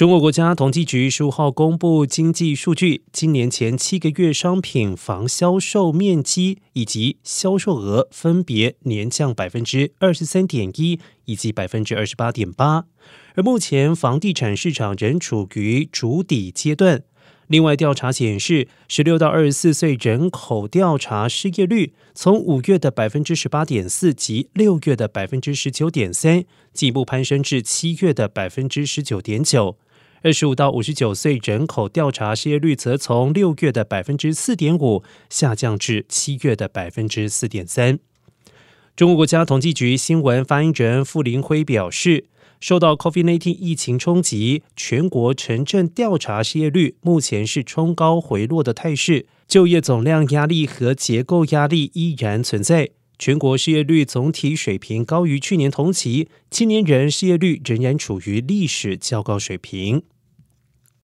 中国国家统计局十五号公布经济数据，今年前七个月商品房销售面积以及销售额分别年降百分之二十三点一以及百分之二十八点八，而目前房地产市场仍处于筑底阶段。另外，调查显示，十六到二十四岁人口调查失业率从五月的百分之十八点四及六月的百分之十九点三，进一步攀升至七月的百分之十九点九。二十五到五十九岁人口调查失业率则从六月的百分之四点五下降至七月的百分之四点三。中国国家统计局新闻发言人傅林辉表示。受到 COVID-19 疫情冲击，全国城镇调查失业率目前是冲高回落的态势，就业总量压力和结构压力依然存在。全国失业率总体水平高于去年同期，青年人失业率仍然处于历史较高水平。